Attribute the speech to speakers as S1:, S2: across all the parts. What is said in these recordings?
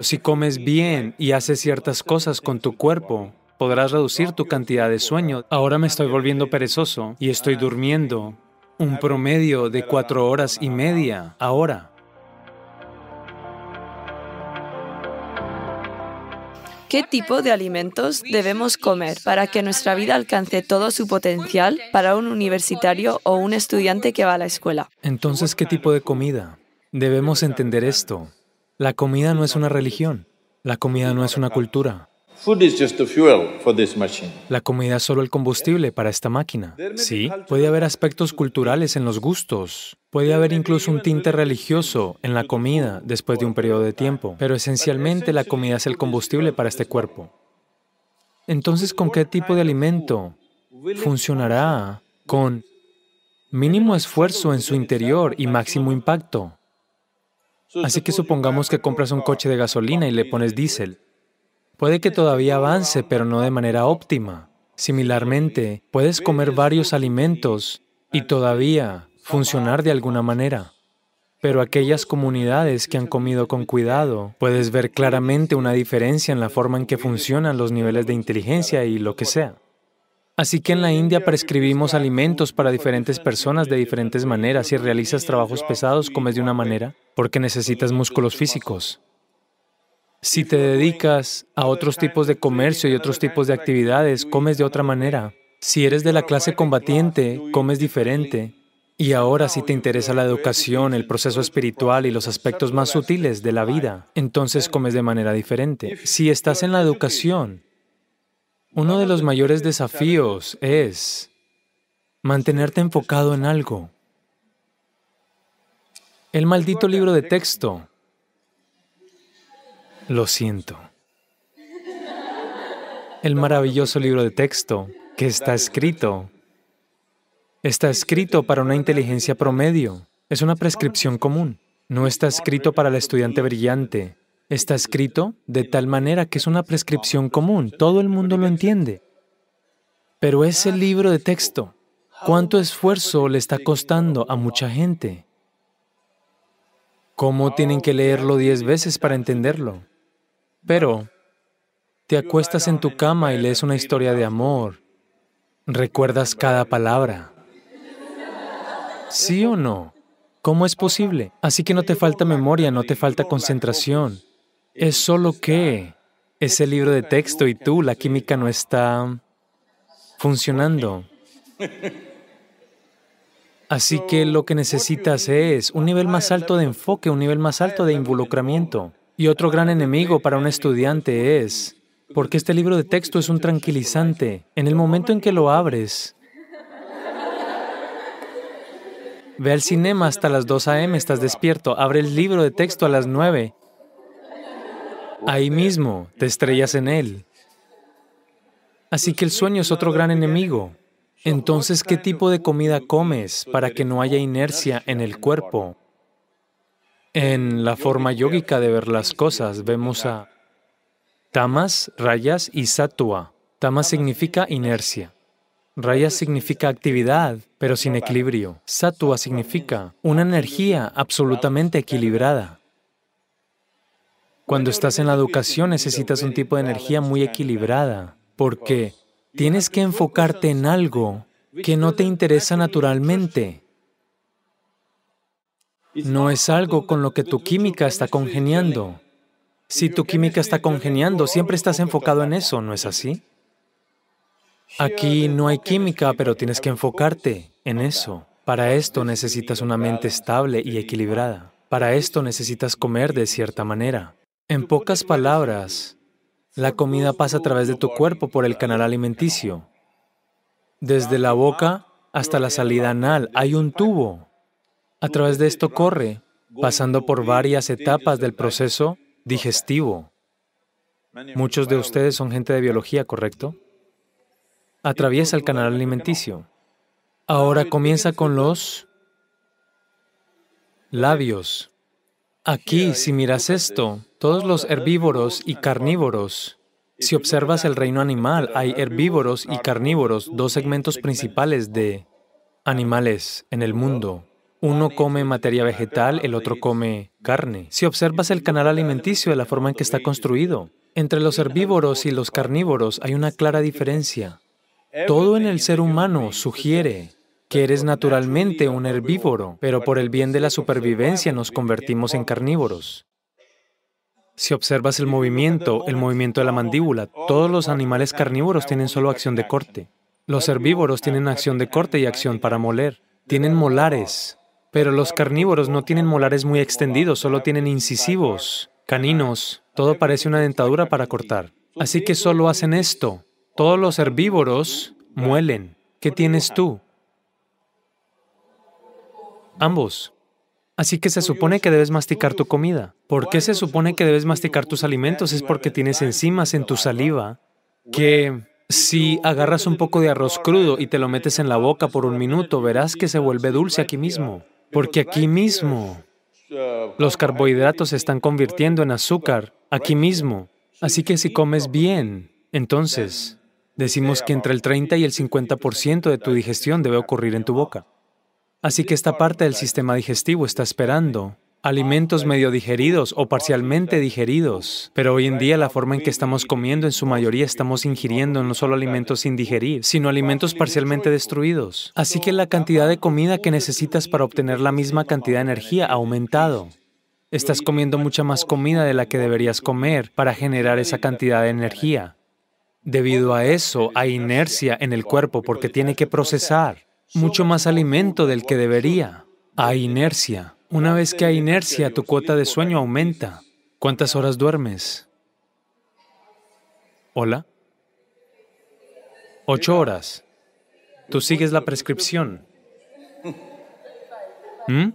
S1: Si comes bien y haces ciertas cosas con tu cuerpo, podrás reducir tu cantidad de sueño. Ahora me estoy volviendo perezoso y estoy durmiendo un promedio de cuatro horas y media ahora.
S2: ¿Qué tipo de alimentos debemos comer para que nuestra vida alcance todo su potencial para un universitario o un estudiante que va a la escuela?
S1: Entonces, ¿qué tipo de comida? Debemos entender esto. La comida no es una religión. La comida no es una cultura. La comida es solo el combustible para esta máquina. Sí, puede haber aspectos culturales en los gustos. Puede haber incluso un tinte religioso en la comida después de un periodo de tiempo. Pero esencialmente la comida es el combustible para este cuerpo. Entonces, ¿con qué tipo de alimento funcionará? Con mínimo esfuerzo en su interior y máximo impacto. Así que supongamos que compras un coche de gasolina y le pones diésel. Puede que todavía avance, pero no de manera óptima. Similarmente, puedes comer varios alimentos y todavía funcionar de alguna manera. Pero aquellas comunidades que han comido con cuidado, puedes ver claramente una diferencia en la forma en que funcionan los niveles de inteligencia y lo que sea. Así que en la India prescribimos alimentos para diferentes personas de diferentes maneras. Si realizas trabajos pesados, comes de una manera porque necesitas músculos físicos. Si te dedicas a otros tipos de comercio y otros tipos de actividades, comes de otra manera. Si eres de la clase combatiente, comes diferente. Y ahora si te interesa la educación, el proceso espiritual y los aspectos más sutiles de la vida, entonces comes de manera diferente. Si estás en la educación, uno de los mayores desafíos es mantenerte enfocado en algo. El maldito libro de texto. Lo siento. El maravilloso libro de texto que está escrito. Está escrito para una inteligencia promedio. Es una prescripción común. No está escrito para el estudiante brillante, Está escrito de tal manera que es una prescripción común, todo el mundo lo entiende. Pero ese libro de texto, ¿cuánto esfuerzo le está costando a mucha gente? ¿Cómo tienen que leerlo diez veces para entenderlo? Pero te acuestas en tu cama y lees una historia de amor. ¿Recuerdas cada palabra? ¿Sí o no? ¿Cómo es posible? Así que no te falta memoria, no te falta concentración. Es solo que ese libro de texto y tú, la química no está funcionando. Así que lo que necesitas es un nivel más alto de enfoque, un nivel más alto de involucramiento. Y otro gran enemigo para un estudiante es, porque este libro de texto es un tranquilizante. En el momento en que lo abres, ve al cinema hasta las 2 a.m., estás despierto, abre el libro de texto a las 9 Ahí mismo te estrellas en él. Así que el sueño es otro gran enemigo. Entonces, ¿qué tipo de comida comes para que no haya inercia en el cuerpo? En la forma yógica de ver las cosas vemos a tamas, rayas y sattva. Tamas significa inercia. Rayas significa actividad, pero sin equilibrio. Sattva significa una energía absolutamente equilibrada. Cuando estás en la educación necesitas un tipo de energía muy equilibrada, porque tienes que enfocarte en algo que no te interesa naturalmente. No es algo con lo que tu química está congeniando. Si tu química está congeniando, siempre estás enfocado en eso, ¿no es así? Aquí no hay química, pero tienes que enfocarte en eso. Para esto necesitas una mente estable y equilibrada. Para esto necesitas comer de cierta manera. En pocas palabras, la comida pasa a través de tu cuerpo por el canal alimenticio. Desde la boca hasta la salida anal hay un tubo. A través de esto corre, pasando por varias etapas del proceso digestivo. Muchos de ustedes son gente de biología, ¿correcto? Atraviesa el canal alimenticio. Ahora comienza con los labios. Aquí, si miras esto, todos los herbívoros y carnívoros. Si observas el reino animal, hay herbívoros y carnívoros, dos segmentos principales de animales en el mundo. Uno come materia vegetal, el otro come carne. Si observas el canal alimenticio de la forma en que está construido, entre los herbívoros y los carnívoros hay una clara diferencia. Todo en el ser humano sugiere que eres naturalmente un herbívoro, pero por el bien de la supervivencia nos convertimos en carnívoros. Si observas el movimiento, el movimiento de la mandíbula, todos los animales carnívoros tienen solo acción de corte. Los herbívoros tienen acción de corte y acción para moler. Tienen molares, pero los carnívoros no tienen molares muy extendidos, solo tienen incisivos, caninos, todo parece una dentadura para cortar. Así que solo hacen esto. Todos los herbívoros muelen. ¿Qué tienes tú? Ambos. Así que se supone que debes masticar tu comida. ¿Por qué se supone que debes masticar tus alimentos? Es porque tienes enzimas en tu saliva que si agarras un poco de arroz crudo y te lo metes en la boca por un minuto, verás que se vuelve dulce aquí mismo. Porque aquí mismo los carbohidratos se están convirtiendo en azúcar, aquí mismo. Así que si comes bien, entonces decimos que entre el 30 y el 50% de tu digestión debe ocurrir en tu boca. Así que esta parte del sistema digestivo está esperando alimentos medio digeridos o parcialmente digeridos. Pero hoy en día la forma en que estamos comiendo, en su mayoría estamos ingiriendo no solo alimentos sin digerir, sino alimentos parcialmente destruidos. Así que la cantidad de comida que necesitas para obtener la misma cantidad de energía ha aumentado. Estás comiendo mucha más comida de la que deberías comer para generar esa cantidad de energía. Debido a eso, hay inercia en el cuerpo porque tiene que procesar mucho más alimento del que debería. Hay inercia. Una vez que hay inercia, tu cuota de sueño aumenta. ¿Cuántas horas duermes? ¿Hola? Ocho horas. Tú sigues la prescripción. ¿Mm?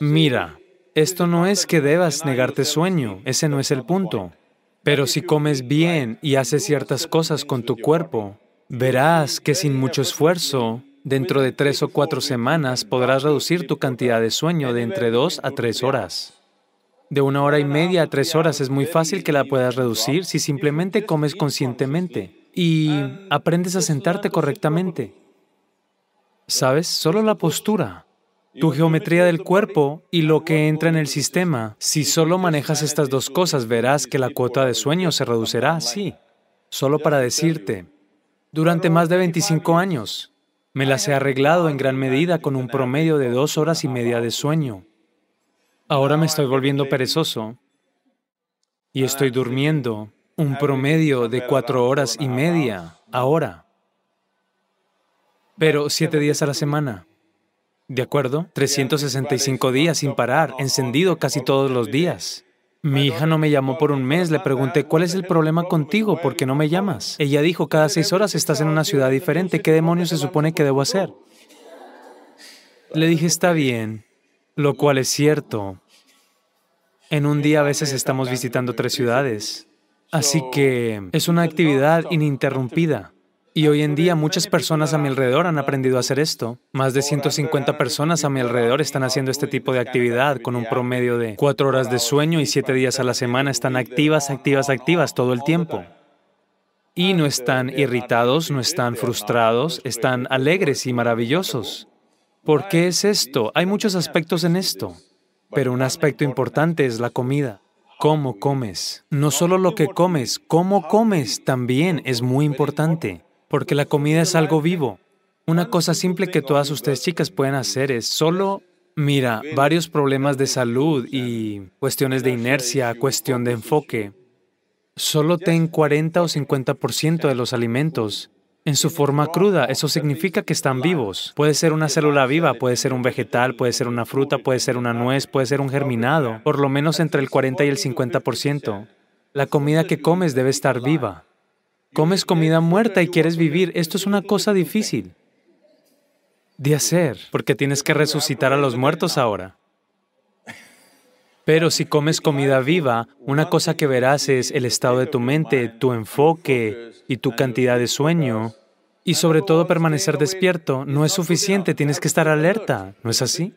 S1: Mira, esto no es que debas negarte sueño, ese no es el punto. Pero si comes bien y haces ciertas cosas con tu cuerpo, verás que sin mucho esfuerzo Dentro de tres o cuatro semanas podrás reducir tu cantidad de sueño de entre dos a tres horas. De una hora y media a tres horas es muy fácil que la puedas reducir si simplemente comes conscientemente y aprendes a sentarte correctamente. ¿Sabes? Solo la postura, tu geometría del cuerpo y lo que entra en el sistema. Si solo manejas estas dos cosas, verás que la cuota de sueño se reducirá, sí. Solo para decirte, durante más de 25 años, me las he arreglado en gran medida con un promedio de dos horas y media de sueño. Ahora me estoy volviendo perezoso y estoy durmiendo un promedio de cuatro horas y media ahora, pero siete días a la semana. ¿De acuerdo? 365 días sin parar, encendido casi todos los días. Mi hija no me llamó por un mes, le pregunté, ¿cuál es el problema contigo? ¿Por qué no me llamas? Ella dijo, cada seis horas estás en una ciudad diferente, ¿qué demonios se supone que debo hacer? Le dije, está bien, lo cual es cierto. En un día a veces estamos visitando tres ciudades, así que es una actividad ininterrumpida. Y hoy en día muchas personas a mi alrededor han aprendido a hacer esto. Más de 150 personas a mi alrededor están haciendo este tipo de actividad con un promedio de cuatro horas de sueño y siete días a la semana. Están activas, activas, activas todo el tiempo. Y no están irritados, no están frustrados, están alegres y maravillosos. ¿Por qué es esto? Hay muchos aspectos en esto, pero un aspecto importante es la comida. ¿Cómo comes? No solo lo que comes, cómo comes también es muy importante porque la comida es algo vivo. Una cosa simple que todas ustedes chicas pueden hacer es solo, mira, varios problemas de salud y cuestiones de inercia, cuestión de enfoque. Solo ten 40 o 50% de los alimentos en su forma cruda. Eso significa que están vivos. Puede ser una célula viva, puede ser un vegetal, puede ser una fruta, puede ser una nuez, puede ser un germinado, por lo menos entre el 40 y el 50%. La comida que comes debe estar viva. Comes comida muerta y quieres vivir. Esto es una cosa difícil de hacer, porque tienes que resucitar a los muertos ahora. Pero si comes comida viva, una cosa que verás es el estado de tu mente, tu enfoque y tu cantidad de sueño. Y sobre todo permanecer despierto no es suficiente, tienes que estar alerta, ¿no es así?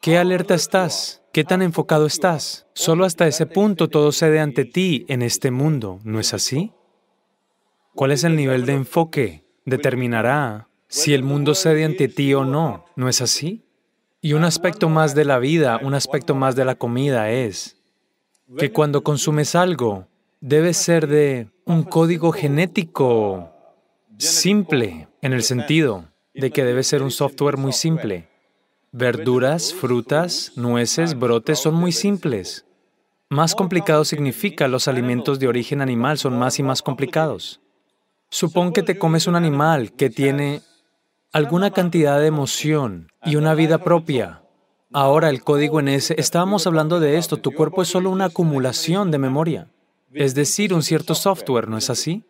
S1: ¿Qué alerta estás? ¿Qué tan enfocado estás? Solo hasta ese punto todo cede ante ti en este mundo, ¿no es así? ¿Cuál es el nivel de enfoque? Determinará si el mundo cede ante ti o no, ¿no es así? Y un aspecto más de la vida, un aspecto más de la comida es que cuando consumes algo, debe ser de un código genético simple, en el sentido de que debe ser un software muy simple. Verduras, frutas, nueces, brotes son muy simples. Más complicado significa los alimentos de origen animal son más y más complicados. Supón que te comes un animal que tiene alguna cantidad de emoción y una vida propia. Ahora el código en ese, estábamos hablando de esto, tu cuerpo es solo una acumulación de memoria, es decir, un cierto software, ¿no es así?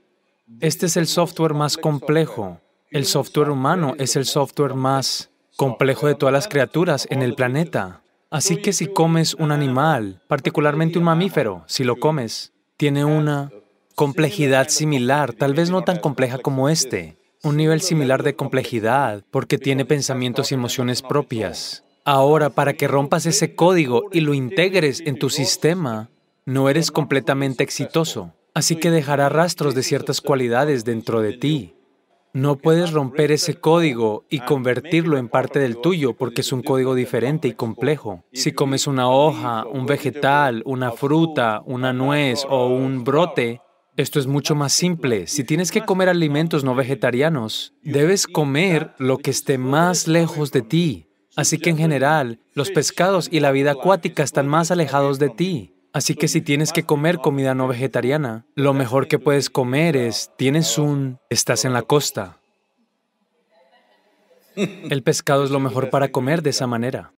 S1: Este es el software más complejo. El software humano es el software más complejo de todas las criaturas en el planeta. Así que si comes un animal, particularmente un mamífero, si lo comes, tiene una complejidad similar, tal vez no tan compleja como este, un nivel similar de complejidad, porque tiene pensamientos y emociones propias. Ahora, para que rompas ese código y lo integres en tu sistema, no eres completamente exitoso. Así que dejará rastros de ciertas cualidades dentro de ti. No puedes romper ese código y convertirlo en parte del tuyo porque es un código diferente y complejo. Si comes una hoja, un vegetal, una fruta, una nuez o un brote, esto es mucho más simple. Si tienes que comer alimentos no vegetarianos, debes comer lo que esté más lejos de ti. Así que en general, los pescados y la vida acuática están más alejados de ti. Así que si tienes que comer comida no vegetariana, lo mejor que puedes comer es, tienes un, estás en la costa. El pescado es lo mejor para comer de esa manera.